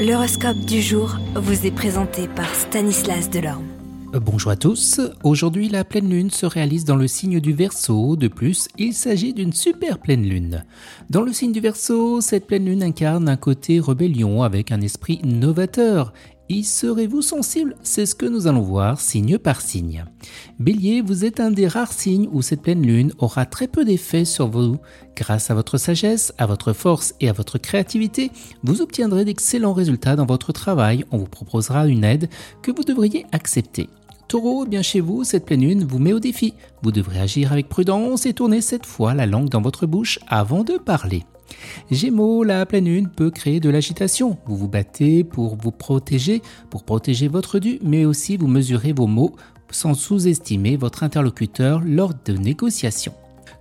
L'horoscope du jour vous est présenté par Stanislas Delorme. Euh, bonjour à tous. Aujourd'hui, la pleine lune se réalise dans le signe du Verseau. De plus, il s'agit d'une super pleine lune. Dans le signe du Verseau, cette pleine lune incarne un côté rébellion avec un esprit novateur y serez-vous sensible? C'est ce que nous allons voir signe par signe. Bélier, vous êtes un des rares signes où cette pleine lune aura très peu d'effet sur vous. Grâce à votre sagesse, à votre force et à votre créativité, vous obtiendrez d'excellents résultats dans votre travail. On vous proposera une aide que vous devriez accepter. Taureau, bien chez vous, cette pleine lune vous met au défi. Vous devrez agir avec prudence et tourner cette fois la langue dans votre bouche avant de parler. Gémeaux, la pleine lune peut créer de l'agitation. Vous vous battez pour vous protéger, pour protéger votre dû, mais aussi vous mesurez vos mots sans sous-estimer votre interlocuteur lors de négociations.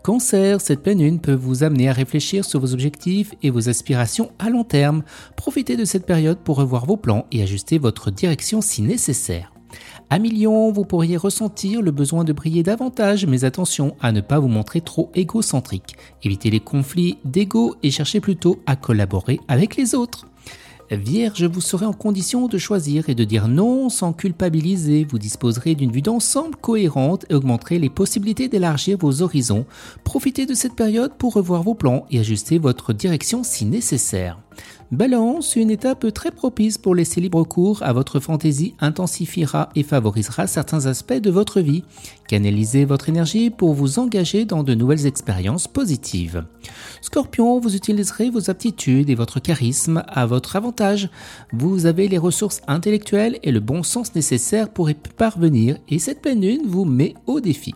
Cancer, cette pleine lune peut vous amener à réfléchir sur vos objectifs et vos aspirations à long terme. Profitez de cette période pour revoir vos plans et ajuster votre direction si nécessaire. À millions, vous pourriez ressentir le besoin de briller davantage, mais attention à ne pas vous montrer trop égocentrique. Évitez les conflits d'ego et cherchez plutôt à collaborer avec les autres. Vierge, vous serez en condition de choisir et de dire non sans culpabiliser. Vous disposerez d'une vue d'ensemble cohérente et augmenterez les possibilités d'élargir vos horizons. Profitez de cette période pour revoir vos plans et ajuster votre direction si nécessaire. Balance, une étape très propice pour laisser libre cours à votre fantaisie intensifiera et favorisera certains aspects de votre vie. Canalisez votre énergie pour vous engager dans de nouvelles expériences positives. Scorpion, vous utiliserez vos aptitudes et votre charisme à votre avantage. Vous avez les ressources intellectuelles et le bon sens nécessaires pour y parvenir et cette pleine lune vous met au défi.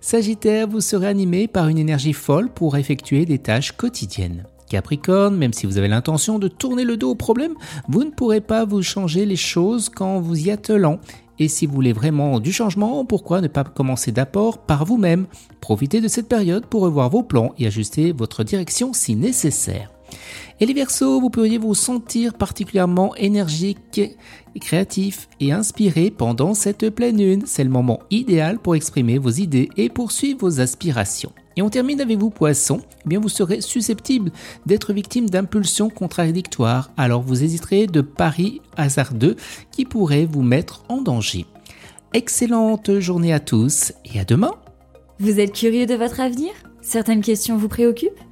Sagittaire, vous serez animé par une énergie folle pour effectuer des tâches quotidiennes. Capricorne, même si vous avez l'intention de tourner le dos au problème, vous ne pourrez pas vous changer les choses quand vous y attelant. Et si vous voulez vraiment du changement, pourquoi ne pas commencer d'abord par vous-même? Profitez de cette période pour revoir vos plans et ajuster votre direction si nécessaire. Et les Verseaux, vous pourriez vous sentir particulièrement énergique, créatif et inspiré pendant cette pleine lune. C'est le moment idéal pour exprimer vos idées et poursuivre vos aspirations. Et on termine avec vous poisson, eh bien vous serez susceptible d'être victime d'impulsions contradictoires, alors vous hésiterez de paris hasardeux qui pourraient vous mettre en danger. Excellente journée à tous et à demain Vous êtes curieux de votre avenir? Certaines questions vous préoccupent?